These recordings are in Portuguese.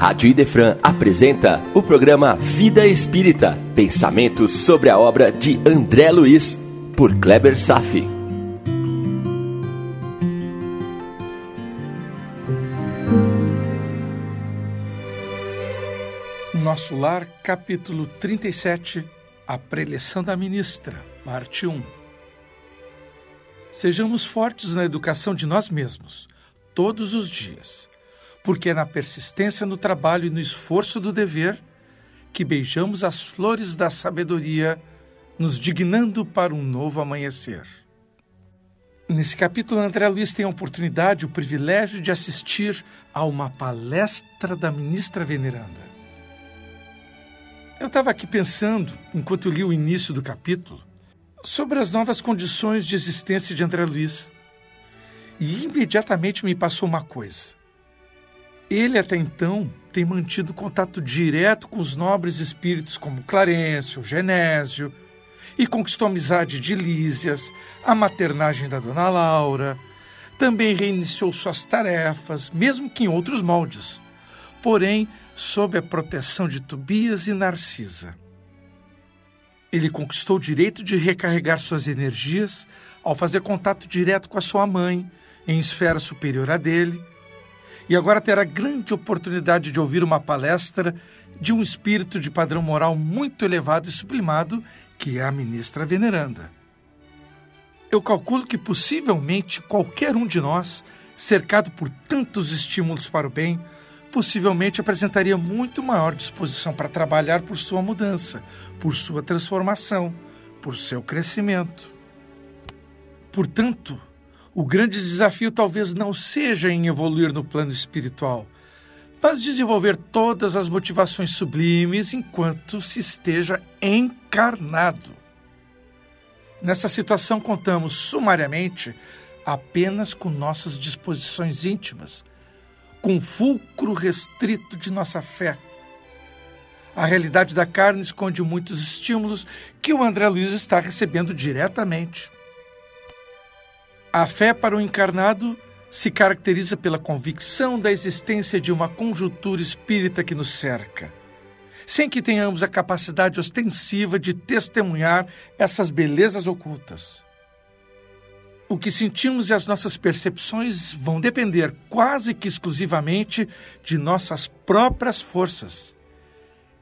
Rádio Idefran apresenta o programa Vida Espírita, pensamentos sobre a obra de André Luiz, por Kleber Safi. Nosso Lar, capítulo 37, A Preleção da Ministra, parte 1. Sejamos fortes na educação de nós mesmos, todos os dias porque é na persistência no trabalho e no esforço do dever que beijamos as flores da sabedoria, nos dignando para um novo amanhecer. Nesse capítulo, André Luiz tem a oportunidade, o privilégio de assistir a uma palestra da ministra veneranda. Eu estava aqui pensando, enquanto li o início do capítulo, sobre as novas condições de existência de André Luiz. E imediatamente me passou uma coisa. Ele até então tem mantido contato direto com os nobres espíritos como Clarencio, Genésio, e conquistou a amizade de Lísias, a maternagem da Dona Laura. Também reiniciou suas tarefas, mesmo que em outros moldes, porém sob a proteção de Tobias e Narcisa. Ele conquistou o direito de recarregar suas energias ao fazer contato direto com a sua mãe, em esfera superior a dele, e agora terá grande oportunidade de ouvir uma palestra de um espírito de padrão moral muito elevado e sublimado, que é a ministra veneranda. Eu calculo que possivelmente qualquer um de nós, cercado por tantos estímulos para o bem, possivelmente apresentaria muito maior disposição para trabalhar por sua mudança, por sua transformação, por seu crescimento. Portanto, o grande desafio talvez não seja em evoluir no plano espiritual, mas desenvolver todas as motivações sublimes enquanto se esteja encarnado. Nessa situação, contamos sumariamente apenas com nossas disposições íntimas, com o fulcro restrito de nossa fé. A realidade da carne esconde muitos estímulos que o André Luiz está recebendo diretamente. A fé para o encarnado se caracteriza pela convicção da existência de uma conjuntura espírita que nos cerca, sem que tenhamos a capacidade ostensiva de testemunhar essas belezas ocultas. O que sentimos e as nossas percepções vão depender quase que exclusivamente de nossas próprias forças.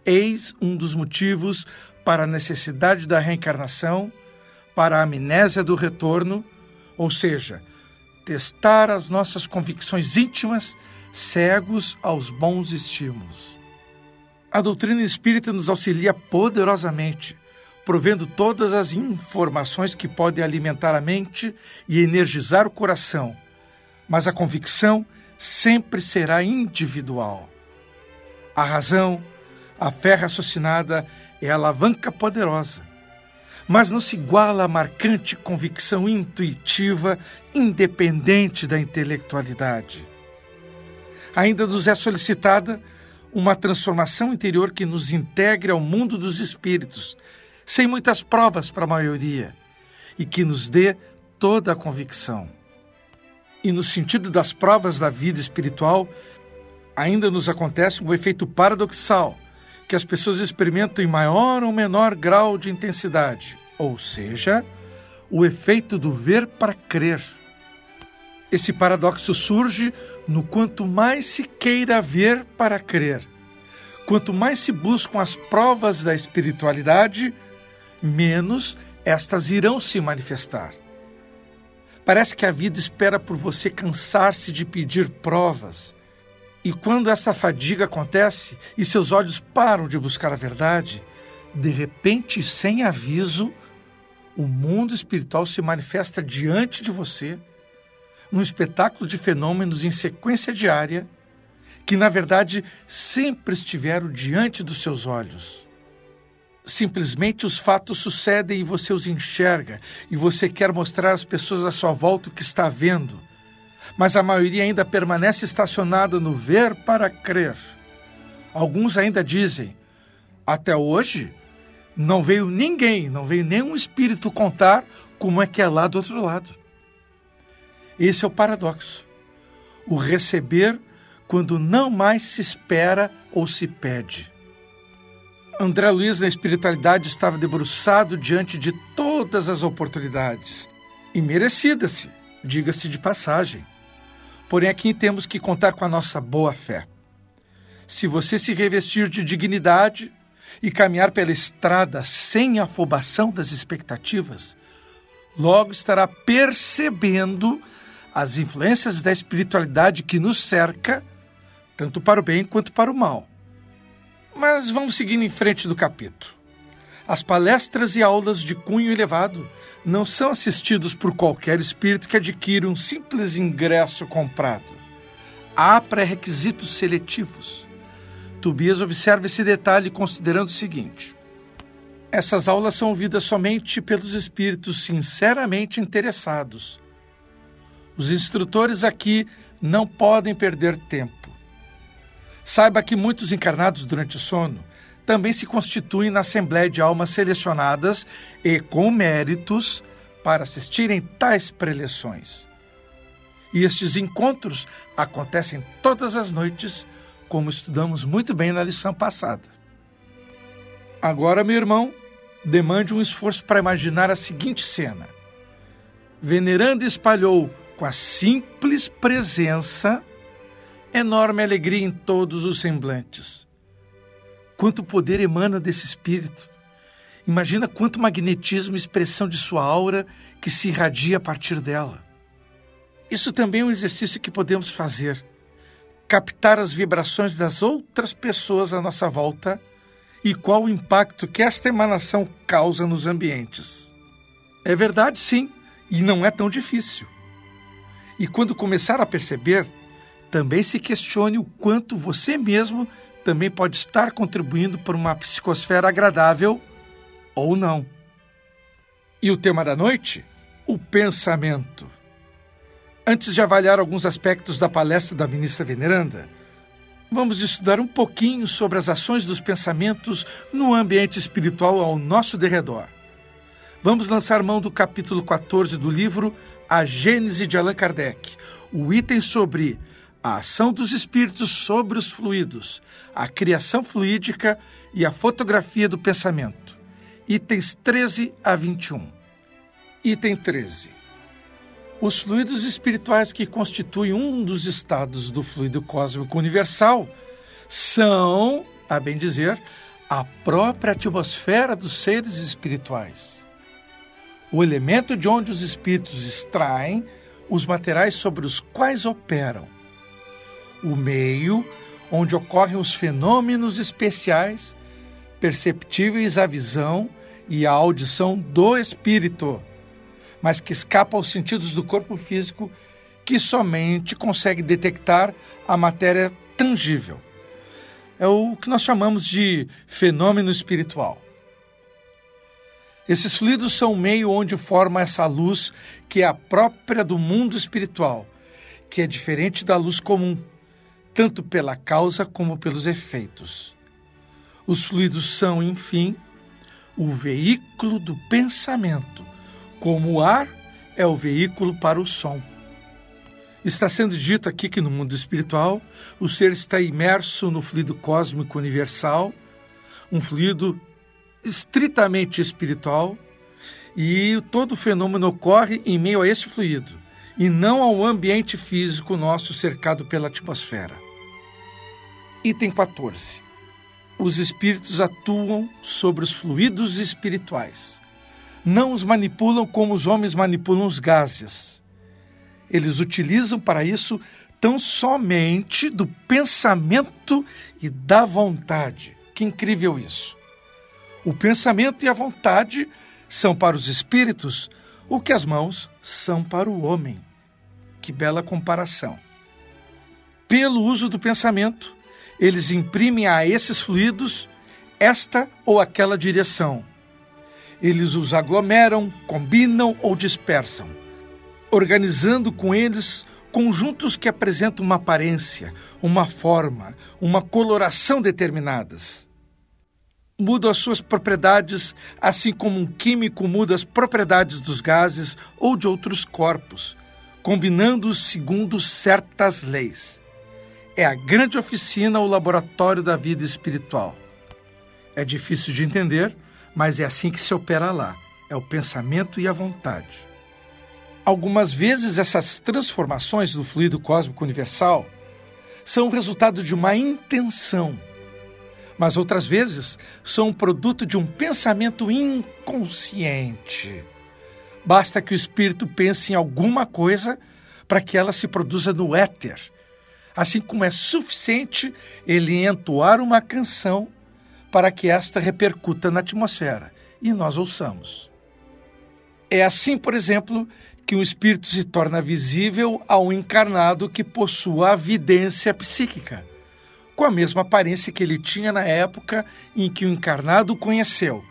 Eis um dos motivos para a necessidade da reencarnação, para a amnésia do retorno ou seja, testar as nossas convicções íntimas, cegos aos bons estímulos. A doutrina espírita nos auxilia poderosamente, provendo todas as informações que podem alimentar a mente e energizar o coração, mas a convicção sempre será individual. A razão, a fé raciocinada é a alavanca poderosa mas não se iguala à marcante convicção intuitiva, independente da intelectualidade. Ainda nos é solicitada uma transformação interior que nos integre ao mundo dos espíritos, sem muitas provas para a maioria, e que nos dê toda a convicção. E no sentido das provas da vida espiritual, ainda nos acontece um efeito paradoxal que as pessoas experimentam em maior ou menor grau de intensidade, ou seja, o efeito do ver para crer. Esse paradoxo surge no quanto mais se queira ver para crer. Quanto mais se buscam as provas da espiritualidade, menos estas irão se manifestar. Parece que a vida espera por você cansar-se de pedir provas e quando essa fadiga acontece e seus olhos param de buscar a verdade, de repente, sem aviso, o mundo espiritual se manifesta diante de você num espetáculo de fenômenos em sequência diária que, na verdade, sempre estiveram diante dos seus olhos. Simplesmente os fatos sucedem e você os enxerga, e você quer mostrar às pessoas à sua volta o que está vendo mas a maioria ainda permanece estacionada no ver para crer. Alguns ainda dizem: até hoje não veio ninguém, não veio nenhum espírito contar como é que é lá do outro lado. Esse é o paradoxo. O receber quando não mais se espera ou se pede. André Luiz, na espiritualidade, estava debruçado diante de todas as oportunidades. E merecida-se, diga-se de passagem. Porém, aqui temos que contar com a nossa boa fé. Se você se revestir de dignidade e caminhar pela estrada sem afobação das expectativas, logo estará percebendo as influências da espiritualidade que nos cerca, tanto para o bem quanto para o mal. Mas vamos seguindo em frente do capítulo. As palestras e aulas de cunho elevado não são assistidos por qualquer espírito que adquire um simples ingresso comprado. Há pré-requisitos seletivos. Tobias observa esse detalhe considerando o seguinte: essas aulas são ouvidas somente pelos espíritos sinceramente interessados. Os instrutores aqui não podem perder tempo. Saiba que muitos encarnados durante o sono também se constituem na Assembleia de Almas selecionadas e com méritos para assistirem tais preleções. E estes encontros acontecem todas as noites, como estudamos muito bem na lição passada. Agora, meu irmão, demande um esforço para imaginar a seguinte cena. Venerando espalhou com a simples presença enorme alegria em todos os semblantes quanto poder emana desse espírito. Imagina quanto magnetismo e expressão de sua aura que se irradia a partir dela. Isso também é um exercício que podemos fazer. Captar as vibrações das outras pessoas à nossa volta e qual o impacto que esta emanação causa nos ambientes. É verdade, sim, e não é tão difícil. E quando começar a perceber, também se questione o quanto você mesmo também pode estar contribuindo para uma psicosfera agradável ou não. E o tema da noite? O pensamento. Antes de avaliar alguns aspectos da palestra da ministra Veneranda, vamos estudar um pouquinho sobre as ações dos pensamentos no ambiente espiritual ao nosso derredor. Vamos lançar mão do capítulo 14 do livro A Gênese de Allan Kardec, o item sobre a ação dos espíritos sobre os fluidos, a criação fluídica e a fotografia do pensamento. Itens 13 a 21. Item 13. Os fluidos espirituais que constituem um dos estados do fluido cósmico universal são, a bem dizer, a própria atmosfera dos seres espirituais. O elemento de onde os espíritos extraem os materiais sobre os quais operam o meio onde ocorrem os fenômenos especiais perceptíveis à visão e à audição do espírito, mas que escapam aos sentidos do corpo físico que somente consegue detectar a matéria tangível. É o que nós chamamos de fenômeno espiritual. Esses fluidos são o meio onde forma essa luz que é a própria do mundo espiritual, que é diferente da luz comum tanto pela causa como pelos efeitos. Os fluidos são, enfim, o veículo do pensamento, como o ar é o veículo para o som. Está sendo dito aqui que no mundo espiritual o ser está imerso no fluido cósmico universal, um fluido estritamente espiritual, e todo fenômeno ocorre em meio a esse fluido, e não ao ambiente físico nosso cercado pela atmosfera. Item 14. Os espíritos atuam sobre os fluidos espirituais. Não os manipulam como os homens manipulam os gases. Eles utilizam para isso tão somente do pensamento e da vontade. Que incrível isso! O pensamento e a vontade são para os espíritos o que as mãos são para o homem. Que bela comparação! Pelo uso do pensamento, eles imprimem a esses fluidos esta ou aquela direção. Eles os aglomeram, combinam ou dispersam, organizando com eles conjuntos que apresentam uma aparência, uma forma, uma coloração determinadas. Mudam as suas propriedades, assim como um químico muda as propriedades dos gases ou de outros corpos, combinando-os segundo certas leis. É a grande oficina ou laboratório da vida espiritual. É difícil de entender, mas é assim que se opera lá: é o pensamento e a vontade. Algumas vezes essas transformações do fluido cósmico universal são resultado de uma intenção, mas outras vezes são produto de um pensamento inconsciente. Basta que o espírito pense em alguma coisa para que ela se produza no éter, assim como é suficiente ele entoar uma canção para que esta repercuta na atmosfera e nós ouçamos. É assim, por exemplo, que um espírito se torna visível ao encarnado que possua a vidência psíquica, com a mesma aparência que ele tinha na época em que o encarnado o conheceu,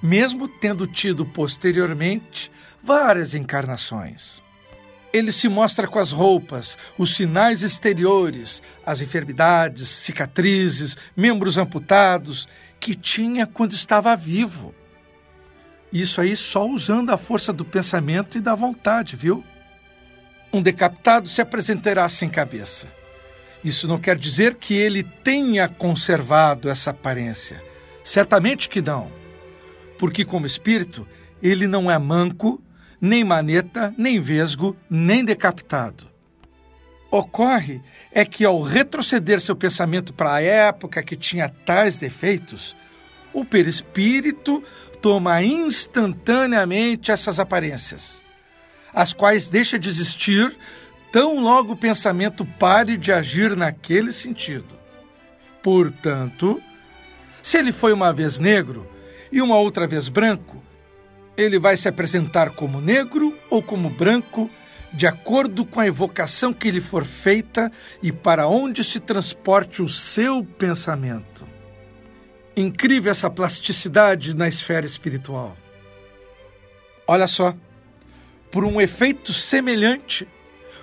mesmo tendo tido posteriormente várias encarnações. Ele se mostra com as roupas, os sinais exteriores, as enfermidades, cicatrizes, membros amputados que tinha quando estava vivo. Isso aí só usando a força do pensamento e da vontade, viu? Um decapitado se apresentará sem cabeça. Isso não quer dizer que ele tenha conservado essa aparência. Certamente que não. Porque, como espírito, ele não é manco, nem maneta, nem vesgo, nem decapitado. Ocorre é que, ao retroceder seu pensamento para a época que tinha tais defeitos, o perispírito toma instantaneamente essas aparências, as quais deixa de existir tão logo o pensamento pare de agir naquele sentido. Portanto, se ele foi uma vez negro e uma outra vez branco, ele vai se apresentar como negro ou como branco, de acordo com a evocação que lhe for feita e para onde se transporte o seu pensamento. Incrível essa plasticidade na esfera espiritual. Olha só, por um efeito semelhante,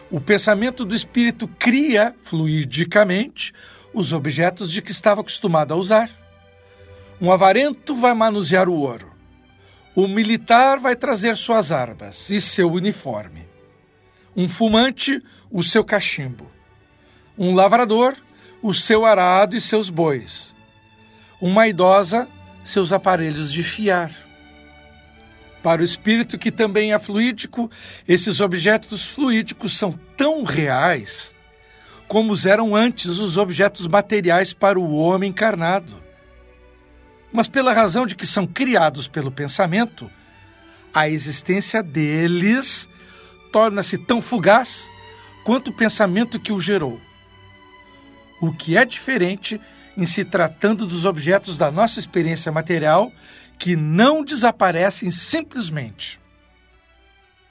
o pensamento do espírito cria fluidicamente os objetos de que estava acostumado a usar. Um avarento vai manusear o ouro. O militar vai trazer suas armas e seu uniforme. Um fumante, o seu cachimbo. Um lavrador, o seu arado e seus bois. Uma idosa, seus aparelhos de fiar. Para o espírito que também é fluídico, esses objetos fluídicos são tão reais como eram antes os objetos materiais para o homem encarnado mas pela razão de que são criados pelo pensamento, a existência deles torna-se tão fugaz quanto o pensamento que o gerou. O que é diferente em se tratando dos objetos da nossa experiência material que não desaparecem simplesmente.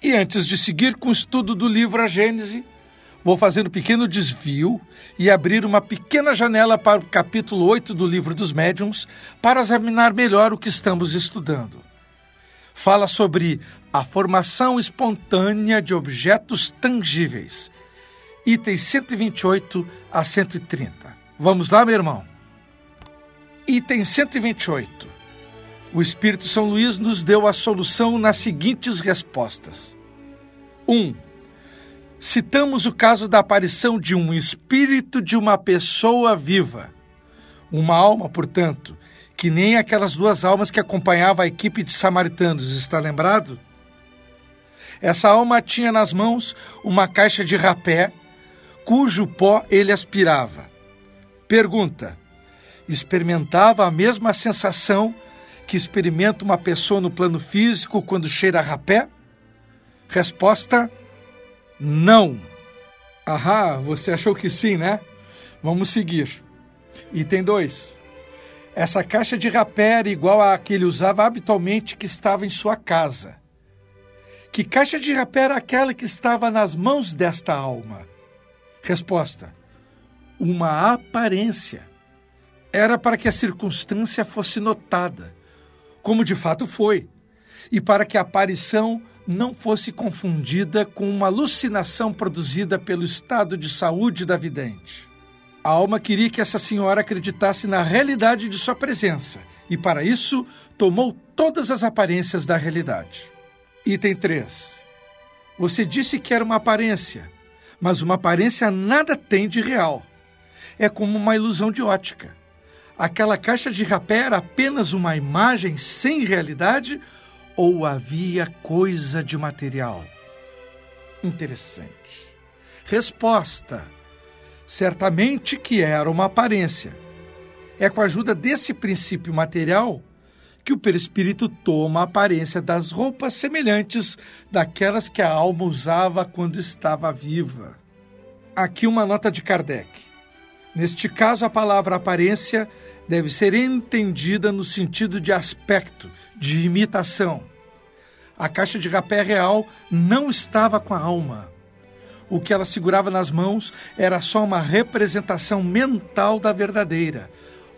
E antes de seguir com o estudo do livro A Gênese, vou fazer um pequeno desvio e abrir uma pequena janela para o capítulo 8 do Livro dos Médiuns para examinar melhor o que estamos estudando. Fala sobre a formação espontânea de objetos tangíveis. Itens 128 a 130. Vamos lá, meu irmão? Item 128. O Espírito São Luís nos deu a solução nas seguintes respostas: 1. Um, citamos o caso da aparição de um espírito de uma pessoa viva. Uma alma, portanto, que nem aquelas duas almas que acompanhavam a equipe de samaritanos, está lembrado? Essa alma tinha nas mãos uma caixa de rapé, cujo pó ele aspirava. Pergunta: experimentava a mesma sensação que experimenta uma pessoa no plano físico quando cheira rapé? Resposta: não. Ahá, você achou que sim, né? Vamos seguir. Item 2. Essa caixa de rapé era igual à que ele usava habitualmente que estava em sua casa. Que caixa de rapé era aquela que estava nas mãos desta alma? Resposta: Uma aparência. Era para que a circunstância fosse notada, como de fato foi, e para que a aparição não fosse confundida com uma alucinação produzida pelo estado de saúde da vidente. A alma queria que essa senhora acreditasse na realidade de sua presença e, para isso, tomou todas as aparências da realidade. Item 3. Você disse que era uma aparência, mas uma aparência nada tem de real. é como uma ilusão de ótica. Aquela caixa de rapé era apenas uma imagem sem realidade ou havia coisa de material? Interessante. Resposta: certamente que era uma aparência. É com a ajuda desse princípio material que o perispírito toma a aparência das roupas semelhantes daquelas que a alma usava quando estava viva. Aqui uma nota de Kardec. Neste caso, a palavra aparência deve ser entendida no sentido de aspecto, de imitação. A caixa de rapé real não estava com a alma. O que ela segurava nas mãos era só uma representação mental da verdadeira,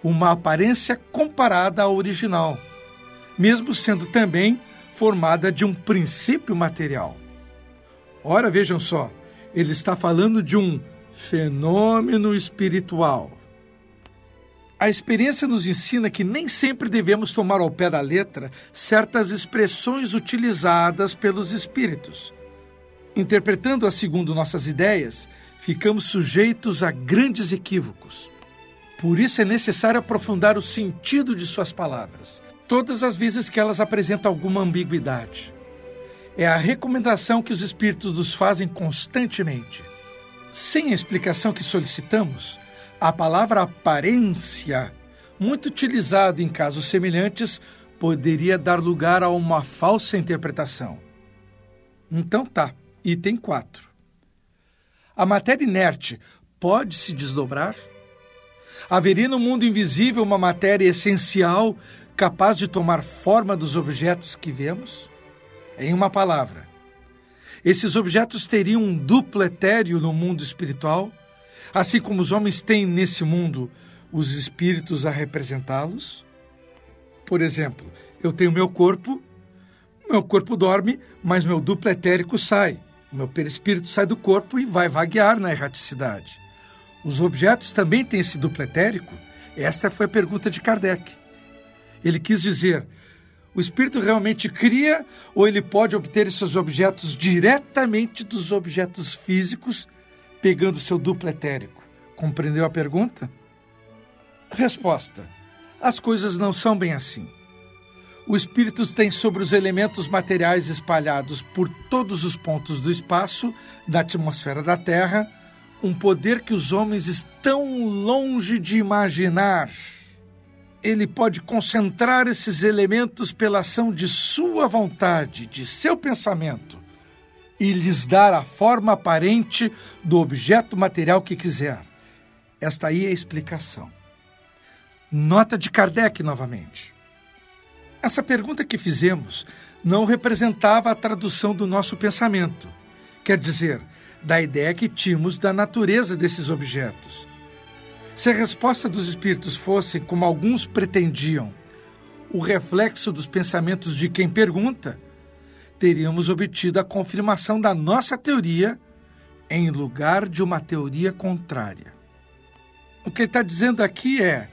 uma aparência comparada à original mesmo sendo também formada de um princípio material. Ora, vejam só, ele está falando de um fenômeno espiritual. A experiência nos ensina que nem sempre devemos tomar ao pé da letra certas expressões utilizadas pelos espíritos. Interpretando-as segundo nossas ideias, ficamos sujeitos a grandes equívocos. Por isso é necessário aprofundar o sentido de suas palavras, todas as vezes que elas apresentam alguma ambiguidade. É a recomendação que os espíritos nos fazem constantemente. Sem a explicação que solicitamos, a palavra aparência, muito utilizada em casos semelhantes, poderia dar lugar a uma falsa interpretação. Então tá, item 4. A matéria inerte pode se desdobrar? Haveria no mundo invisível uma matéria essencial capaz de tomar forma dos objetos que vemos? Em uma palavra, esses objetos teriam um duplo etéreo no mundo espiritual, assim como os homens têm nesse mundo os espíritos a representá-los? Por exemplo, eu tenho meu corpo, meu corpo dorme, mas meu duplo etérico sai. Meu perispírito sai do corpo e vai vaguear na erraticidade. Os objetos também têm esse duplo etérico? Esta foi a pergunta de Kardec. Ele quis dizer: o espírito realmente cria ou ele pode obter esses objetos diretamente dos objetos físicos, pegando seu duplo etérico? Compreendeu a pergunta? Resposta: As coisas não são bem assim. O espírito tem sobre os elementos materiais espalhados por todos os pontos do espaço, da atmosfera da Terra, um poder que os homens estão longe de imaginar ele pode concentrar esses elementos pela ação de sua vontade, de seu pensamento, e lhes dar a forma aparente do objeto material que quiser. Esta aí é a explicação. Nota de Kardec novamente. Essa pergunta que fizemos não representava a tradução do nosso pensamento, quer dizer, da ideia que tínhamos da natureza desses objetos se a resposta dos espíritos fosse, como alguns pretendiam, o reflexo dos pensamentos de quem pergunta, teríamos obtido a confirmação da nossa teoria em lugar de uma teoria contrária. O que ele está dizendo aqui é: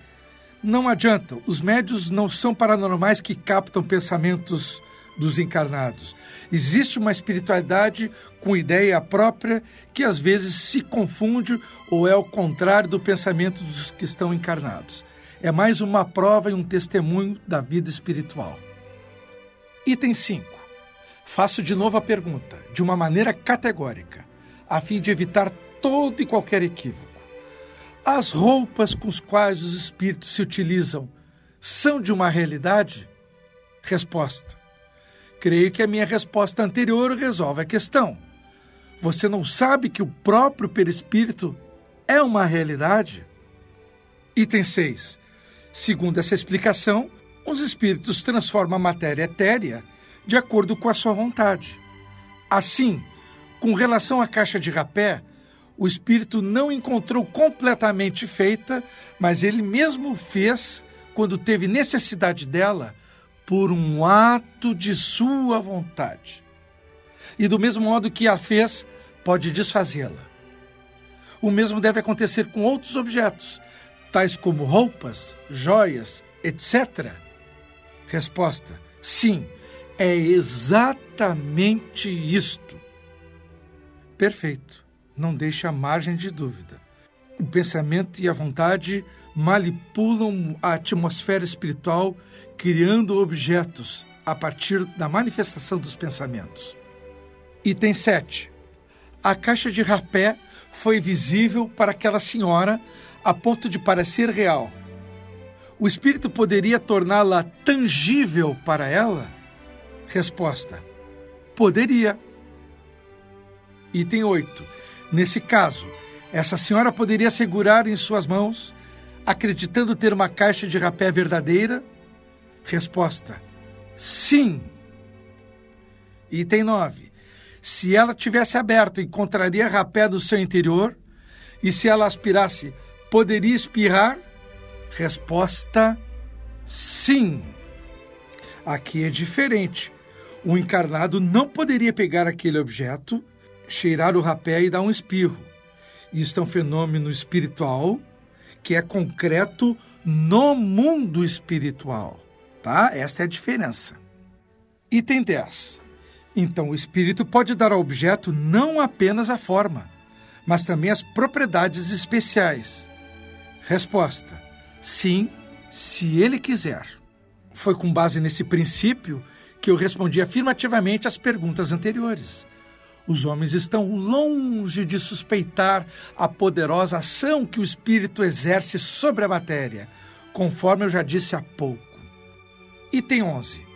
não adianta, os médios não são paranormais que captam pensamentos dos encarnados. Existe uma espiritualidade com ideia própria que às vezes se confunde ou é o contrário do pensamento dos que estão encarnados. É mais uma prova e um testemunho da vida espiritual. Item 5. Faço de novo a pergunta, de uma maneira categórica, a fim de evitar todo e qualquer equívoco. As roupas com as quais os espíritos se utilizam são de uma realidade? Resposta: Creio que a minha resposta anterior resolve a questão. Você não sabe que o próprio perispírito é uma realidade? Item 6. Segundo essa explicação, os espíritos transformam a matéria etérea de acordo com a sua vontade. Assim, com relação à caixa de rapé, o espírito não encontrou completamente feita, mas ele mesmo fez, quando teve necessidade dela, por um ato de sua vontade. E do mesmo modo que a fez, pode desfazê-la. O mesmo deve acontecer com outros objetos, tais como roupas, joias, etc. Resposta: sim, é exatamente isto. Perfeito, não deixa margem de dúvida. O pensamento e a vontade manipulam a atmosfera espiritual, criando objetos a partir da manifestação dos pensamentos. Item 7. A caixa de rapé foi visível para aquela senhora a ponto de parecer real. O espírito poderia torná-la tangível para ela? Resposta: Poderia. Item 8. Nesse caso, essa senhora poderia segurar em suas mãos, acreditando ter uma caixa de rapé verdadeira? Resposta: Sim. Item 9. Se ela tivesse aberto, encontraria rapé no seu interior? E se ela aspirasse, poderia espirrar? Resposta: Sim. Aqui é diferente. O encarnado não poderia pegar aquele objeto, cheirar o rapé e dar um espirro. Isto é um fenômeno espiritual que é concreto no mundo espiritual, tá? Esta é a diferença. Item 10. Então, o espírito pode dar ao objeto não apenas a forma, mas também as propriedades especiais. Resposta: sim, se ele quiser. Foi com base nesse princípio que eu respondi afirmativamente às perguntas anteriores. Os homens estão longe de suspeitar a poderosa ação que o espírito exerce sobre a matéria, conforme eu já disse há pouco. Item 11.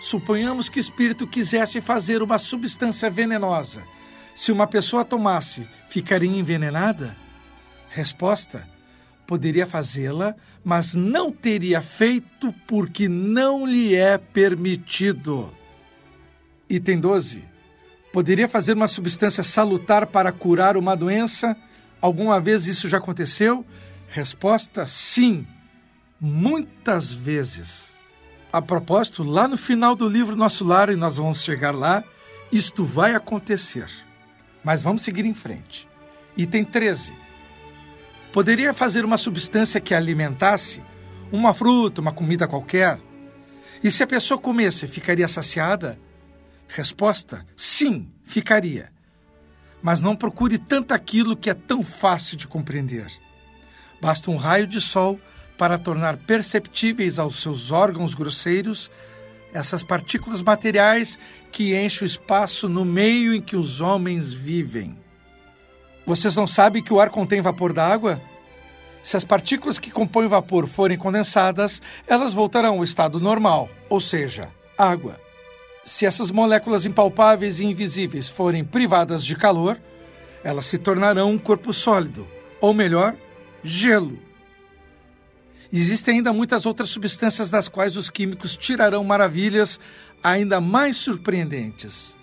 Suponhamos que o espírito quisesse fazer uma substância venenosa. Se uma pessoa tomasse, ficaria envenenada? Resposta: poderia fazê-la, mas não teria feito porque não lhe é permitido. Item 12. Poderia fazer uma substância salutar para curar uma doença? Alguma vez isso já aconteceu? Resposta: sim, muitas vezes. A propósito, lá no final do livro Nosso Lar, e nós vamos chegar lá, isto vai acontecer. Mas vamos seguir em frente. Item 13. Poderia fazer uma substância que alimentasse uma fruta, uma comida qualquer? E se a pessoa comesse, ficaria saciada? Resposta: sim, ficaria. Mas não procure tanto aquilo que é tão fácil de compreender. Basta um raio de sol para tornar perceptíveis aos seus órgãos grosseiros essas partículas materiais que enchem o espaço no meio em que os homens vivem. Vocês não sabem que o ar contém vapor d'água? Se as partículas que compõem o vapor forem condensadas, elas voltarão ao estado normal, ou seja, água. Se essas moléculas impalpáveis e invisíveis forem privadas de calor, elas se tornarão um corpo sólido, ou melhor, gelo. Existem ainda muitas outras substâncias das quais os químicos tirarão maravilhas ainda mais surpreendentes.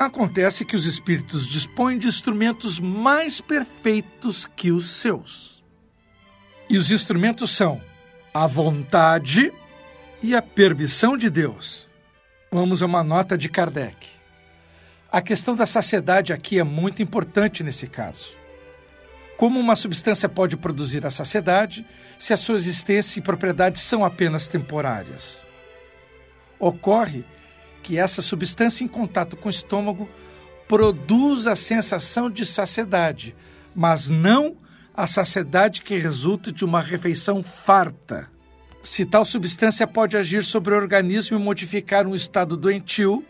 Acontece que os espíritos dispõem de instrumentos mais perfeitos que os seus. E os instrumentos são a vontade e a permissão de Deus. Vamos a uma nota de Kardec. A questão da saciedade aqui é muito importante nesse caso. Como uma substância pode produzir a saciedade se a sua existência e propriedades são apenas temporárias? Ocorre que essa substância em contato com o estômago produz a sensação de saciedade, mas não a saciedade que resulta de uma refeição farta. Se tal substância pode agir sobre o organismo e modificar um estado doentio,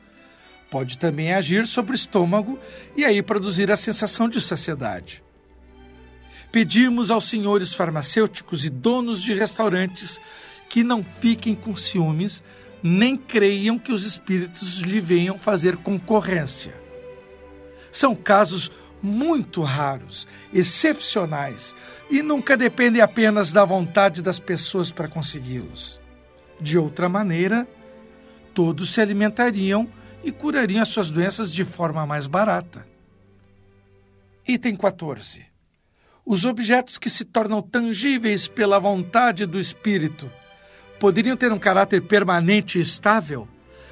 pode também agir sobre o estômago e aí produzir a sensação de saciedade. Pedimos aos senhores farmacêuticos e donos de restaurantes que não fiquem com ciúmes, nem creiam que os espíritos lhe venham fazer concorrência. São casos muito raros, excepcionais, e nunca dependem apenas da vontade das pessoas para consegui-los. De outra maneira, todos se alimentariam e curariam as suas doenças de forma mais barata. Item 14. Os objetos que se tornam tangíveis pela vontade do espírito poderiam ter um caráter permanente e estável,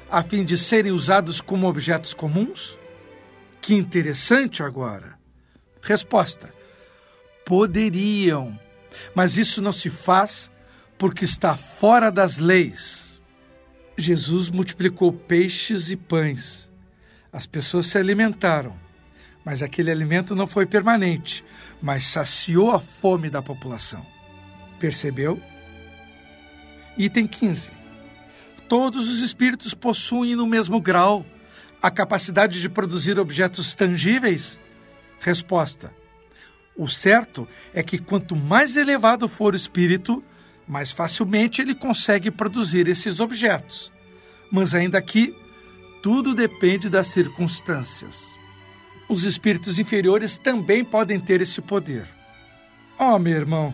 a fim de serem usados como objetos comuns? Que interessante agora. Resposta: poderiam, mas isso não se faz porque está fora das leis. Jesus multiplicou peixes e pães. As pessoas se alimentaram, Mas aquele alimento não foi permanente, mas saciou a fome da população. Percebeu? Item 15. Todos os espíritos possuem no mesmo grau a capacidade de produzir objetos tangíveis? Resposta: O certo é que quanto mais elevado for o espírito, mais facilmente ele consegue produzir esses objetos. Mas ainda aqui, tudo depende das circunstâncias. Os espíritos inferiores também podem ter esse poder. Oh, meu irmão,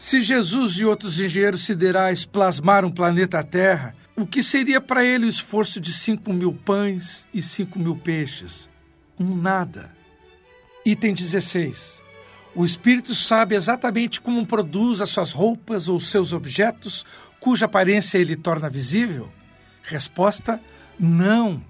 se Jesus e outros engenheiros siderais plasmaram o planeta Terra, o que seria para ele o esforço de cinco mil pães e cinco mil peixes? Um nada. Item 16. O espírito sabe exatamente como produz as suas roupas ou seus objetos, cuja aparência ele torna visível? Resposta: não.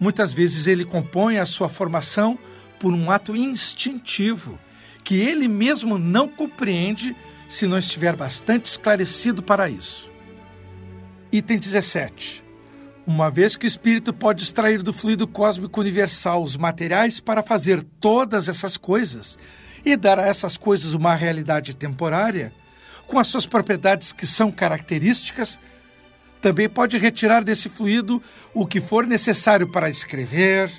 Muitas vezes ele compõe a sua formação por um ato instintivo, que ele mesmo não compreende se não estiver bastante esclarecido para isso. Item 17. Uma vez que o espírito pode extrair do fluido cósmico universal os materiais para fazer todas essas coisas e dar a essas coisas uma realidade temporária, com as suas propriedades que são características, também pode retirar desse fluido o que for necessário para escrever,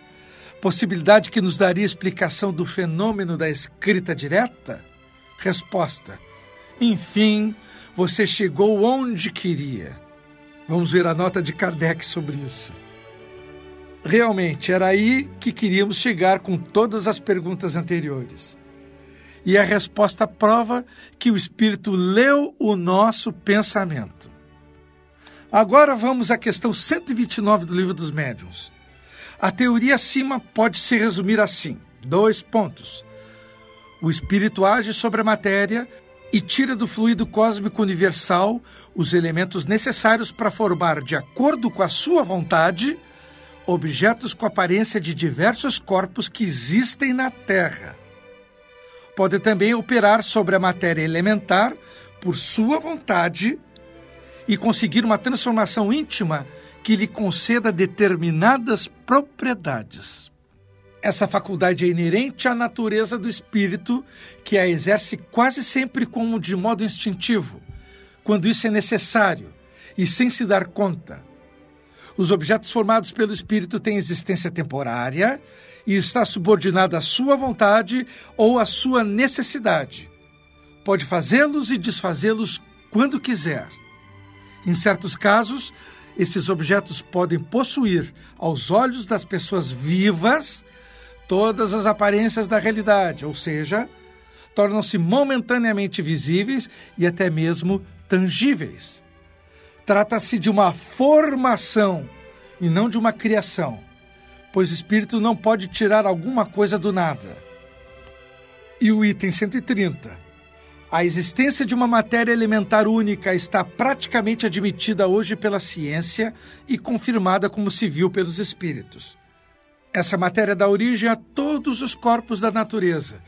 possibilidade que nos daria explicação do fenômeno da escrita direta? Resposta: Enfim, você chegou onde queria. Vamos ver a nota de Kardec sobre isso. Realmente, era aí que queríamos chegar com todas as perguntas anteriores. E a resposta prova que o Espírito leu o nosso pensamento. Agora vamos à questão 129 do Livro dos Médiuns. A teoria acima pode se resumir assim: dois pontos. O espírito age sobre a matéria e tira do fluido cósmico universal os elementos necessários para formar, de acordo com a sua vontade, objetos com aparência de diversos corpos que existem na Terra. Pode também operar sobre a matéria elementar por sua vontade e conseguir uma transformação íntima que lhe conceda determinadas propriedades. Essa faculdade é inerente à natureza do espírito, que a exerce quase sempre como de modo instintivo, quando isso é necessário e sem se dar conta. Os objetos formados pelo espírito têm existência temporária e está subordinado à sua vontade ou à sua necessidade. Pode fazê-los e desfazê-los quando quiser. Em certos casos, esses objetos podem possuir, aos olhos das pessoas vivas, todas as aparências da realidade, ou seja, tornam-se momentaneamente visíveis e até mesmo tangíveis. Trata-se de uma formação e não de uma criação, pois o espírito não pode tirar alguma coisa do nada. E o item 130 a existência de uma matéria elementar única está praticamente admitida hoje pela ciência e confirmada como civil pelos espíritos. Essa matéria dá origem a todos os corpos da natureza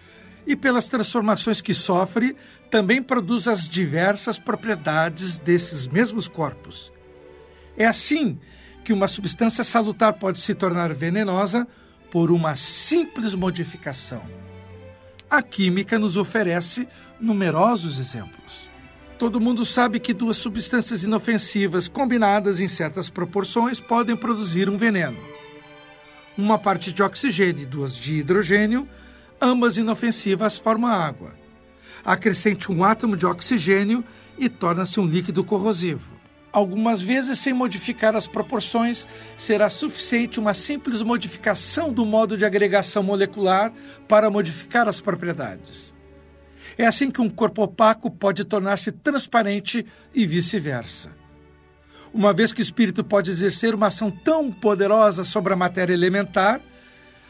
e, pelas transformações que sofre, também produz as diversas propriedades desses mesmos corpos. É assim que uma substância salutar pode se tornar venenosa por uma simples modificação. A química nos oferece numerosos exemplos. Todo mundo sabe que duas substâncias inofensivas combinadas em certas proporções podem produzir um veneno. Uma parte de oxigênio e duas de hidrogênio, ambas inofensivas, formam água. Acrescente um átomo de oxigênio e torna-se um líquido corrosivo. Algumas vezes, sem modificar as proporções, será suficiente uma simples modificação do modo de agregação molecular para modificar as propriedades. É assim que um corpo opaco pode tornar-se transparente e vice-versa. Uma vez que o espírito pode exercer uma ação tão poderosa sobre a matéria elementar,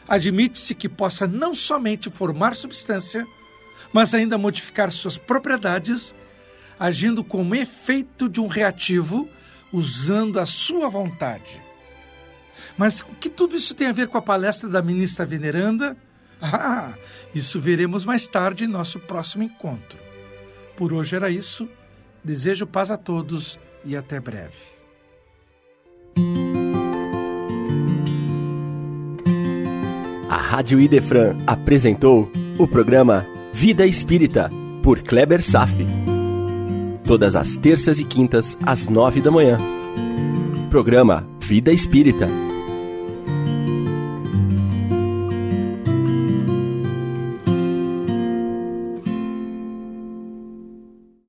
admite-se que possa não somente formar substância, mas ainda modificar suas propriedades, agindo como efeito de um reativo, usando a sua vontade. Mas o que tudo isso tem a ver com a palestra da ministra veneranda ah, isso veremos mais tarde em nosso próximo encontro. Por hoje era isso. Desejo paz a todos e até breve. A Rádio Idefran apresentou o programa Vida Espírita, por Kleber Safi. Todas as terças e quintas, às nove da manhã. Programa Vida Espírita